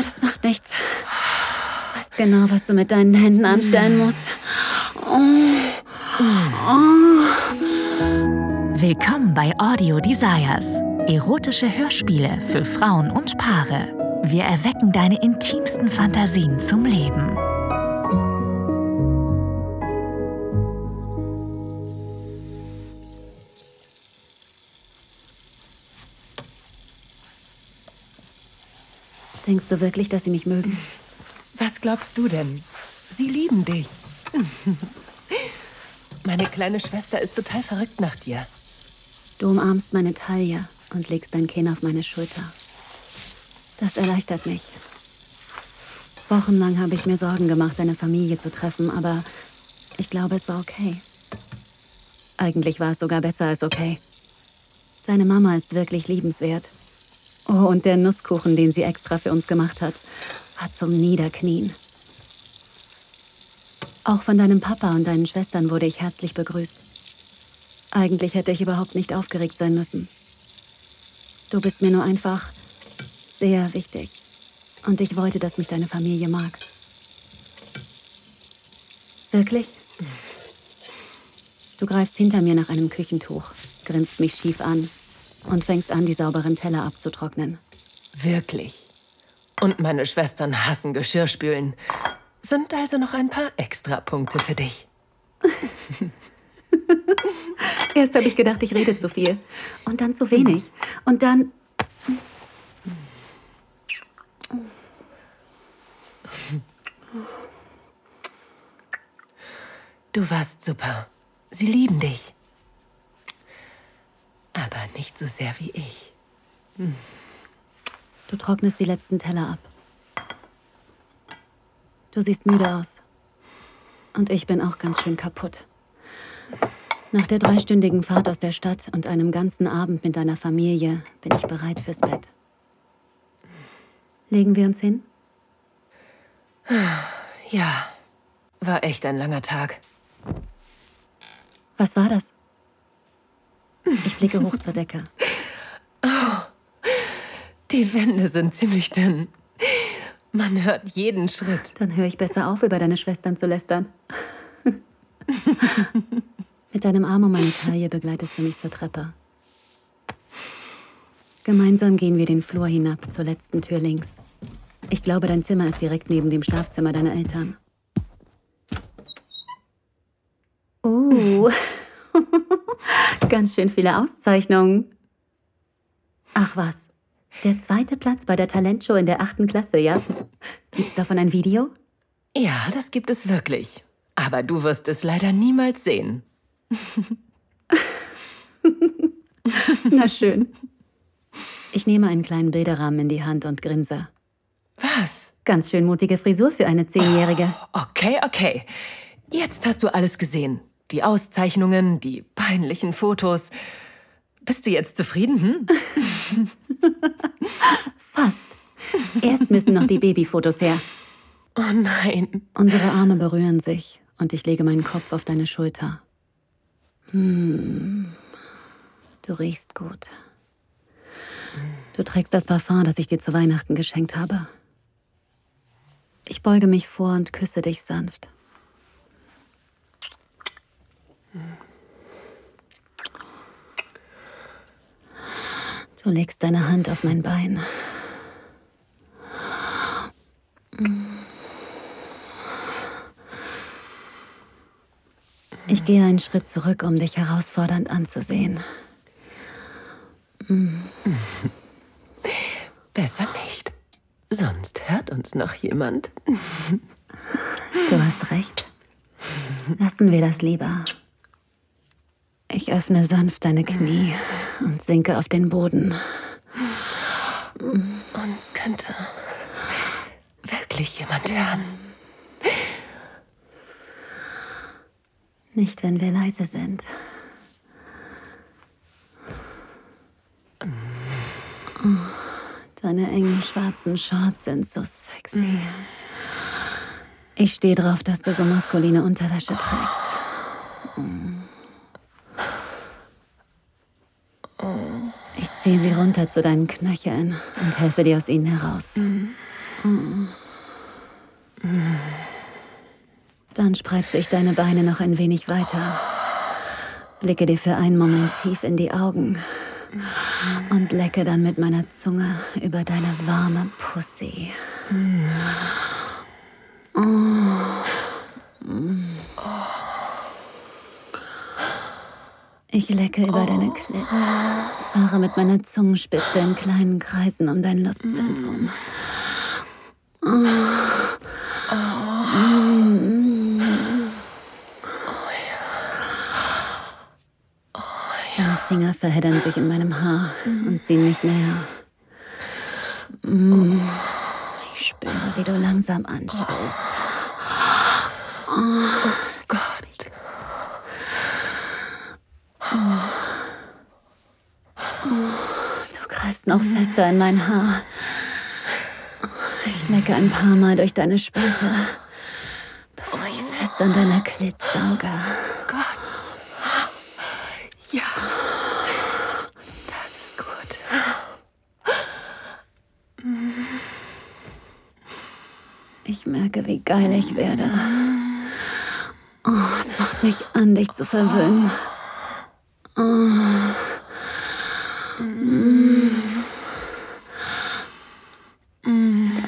Oh, das macht nichts. Du weißt genau, was du mit deinen Händen anstellen musst. Oh. Oh. Willkommen bei Audio Desires. Erotische Hörspiele für Frauen und Paare. Wir erwecken deine intimsten Fantasien zum Leben. Denkst du wirklich, dass sie mich mögen? Was glaubst du denn? Sie lieben dich. Meine kleine Schwester ist total verrückt nach dir. Du umarmst meine Taille und legst dein Kinn auf meine Schulter. Das erleichtert mich. Wochenlang habe ich mir Sorgen gemacht, deine Familie zu treffen, aber ich glaube, es war okay. Eigentlich war es sogar besser als okay. Deine Mama ist wirklich liebenswert. Oh, und der Nusskuchen, den sie extra für uns gemacht hat, war zum Niederknien. Auch von deinem Papa und deinen Schwestern wurde ich herzlich begrüßt. Eigentlich hätte ich überhaupt nicht aufgeregt sein müssen. Du bist mir nur einfach sehr wichtig. Und ich wollte, dass mich deine Familie mag. Wirklich? Du greifst hinter mir nach einem Küchentuch, grinst mich schief an und fängst an, die sauberen Teller abzutrocknen. Wirklich. Und meine Schwestern hassen Geschirrspülen. Sind also noch ein paar Extrapunkte für dich. Erst habe ich gedacht, ich rede zu viel. Und dann zu wenig. Und dann. Du warst super. Sie lieben dich. Aber nicht so sehr wie ich. Hm. Du trocknest die letzten Teller ab. Du siehst müde aus. Und ich bin auch ganz schön kaputt. Nach der dreistündigen Fahrt aus der Stadt und einem ganzen Abend mit deiner Familie bin ich bereit fürs Bett. Legen wir uns hin? Ja, war echt ein langer Tag. Was war das? Ich blicke hoch zur Decke. Oh, die Wände sind ziemlich dünn. Man hört jeden Schritt. Dann höre ich besser auf, über deine Schwestern zu lästern. Mit deinem Arm um meine Taille begleitest du mich zur Treppe. Gemeinsam gehen wir den Flur hinab zur letzten Tür links. Ich glaube, dein Zimmer ist direkt neben dem Schlafzimmer deiner Eltern. Uh, ganz schön viele Auszeichnungen. Ach was, der zweite Platz bei der Talentshow in der achten Klasse, ja? Gibt's davon ein Video? Ja, das gibt es wirklich. Aber du wirst es leider niemals sehen. Na schön. Ich nehme einen kleinen Bilderrahmen in die Hand und grinse. Was? Ganz schön mutige Frisur für eine Zehnjährige. Oh, okay, okay. Jetzt hast du alles gesehen. Die Auszeichnungen, die peinlichen Fotos. Bist du jetzt zufrieden? Hm? Fast. Erst müssen noch die Babyfotos her. Oh nein. Unsere Arme berühren sich und ich lege meinen Kopf auf deine Schulter. Hm. Du riechst gut. Du trägst das Parfum, das ich dir zu Weihnachten geschenkt habe. Ich beuge mich vor und küsse dich sanft. Du legst deine Hand auf mein Bein. Ich gehe einen Schritt zurück, um dich herausfordernd anzusehen. Besser nicht. Sonst hört uns noch jemand. Du hast recht. Lassen wir das lieber. Ich öffne sanft deine Knie und sinke auf den Boden. Uns könnte wirklich jemand hören. Nicht, wenn wir leise sind. Deine engen schwarzen Shorts sind so sexy. Ich stehe drauf, dass du so maskuline Unterwäsche trägst. ziehe sie runter zu deinen Knöcheln und helfe dir aus ihnen heraus. Dann spreize ich deine Beine noch ein wenig weiter. Blicke dir für einen Moment tief in die Augen und lecke dann mit meiner Zunge über deine warme Pussy. Oh. Ich lecke über deine Klit, fahre mit meiner Zungenspitze in kleinen Kreisen um dein Lustzentrum. Deine Finger verheddern sich in meinem Haar und ziehen mich näher. Mm. Ich spüre, wie du langsam anschwillst. Oh Gott. Du greifst noch fester in mein Haar. Ich lecke ein paar Mal durch deine Spalte, bevor ich fest an deiner Klit sauge. Gott. Ja. Das ist gut. Ich merke, wie geil ich werde. Oh, es macht mich an, dich zu verwöhnen.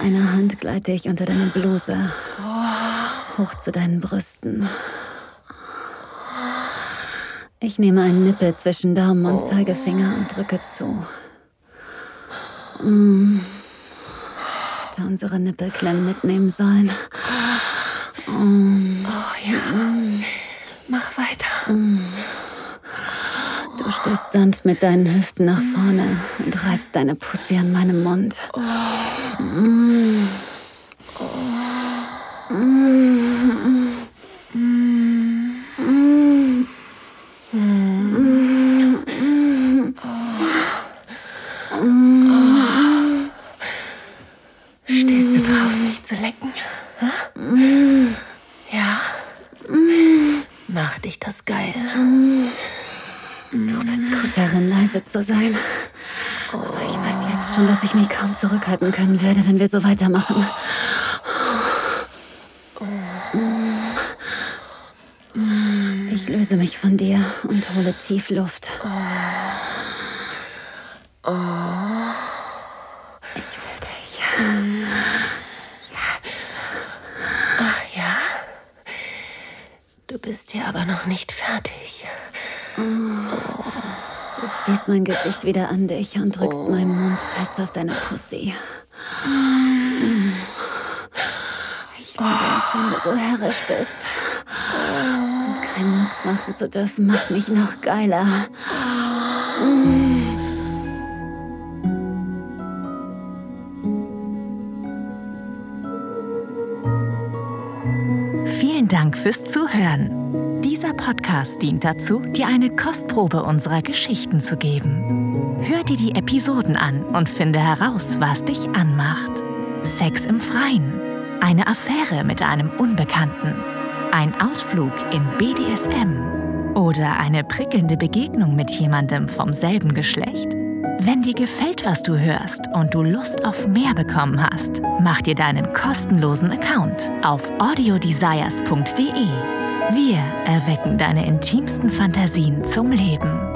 Deine Hand gleite ich unter deine Bluse, hoch zu deinen Brüsten. Ich nehme einen Nippel zwischen Daumen und Zeigefinger und drücke zu. Mm. Hätte unsere Nippelklemmen mitnehmen sollen. Oh ja. Mach weiter. Stößt sanft mit deinen Hüften nach vorne und reibst deine Pussy an meinem Mund. Stehst du drauf, mich zu lecken? Ja. Macht dich das geil. Du bist gut darin, leise zu sein. Aber ich weiß jetzt schon, dass ich mich kaum zurückhalten können werde, wenn wir so weitermachen. Ich löse mich von dir und hole tief Luft. Ich will dich. Ach ja. Du bist ja aber noch nicht fertig. Ziehst mein Gesicht wieder an dich und drückst meinen Mund fest auf deine Pussy. Ich liebe es, wenn du so herrisch bist. Und keinen Mucks machen zu dürfen, macht mich noch geiler. Vielen Dank fürs Zuhören. Dieser Podcast dient dazu, dir eine Kostprobe unserer Geschichten zu geben. Hör dir die Episoden an und finde heraus, was dich anmacht. Sex im Freien, eine Affäre mit einem Unbekannten, ein Ausflug in BDSM oder eine prickelnde Begegnung mit jemandem vom selben Geschlecht. Wenn dir gefällt, was du hörst und du Lust auf mehr bekommen hast, mach dir deinen kostenlosen Account auf audiodesires.de. Wir erwecken deine intimsten Fantasien zum Leben.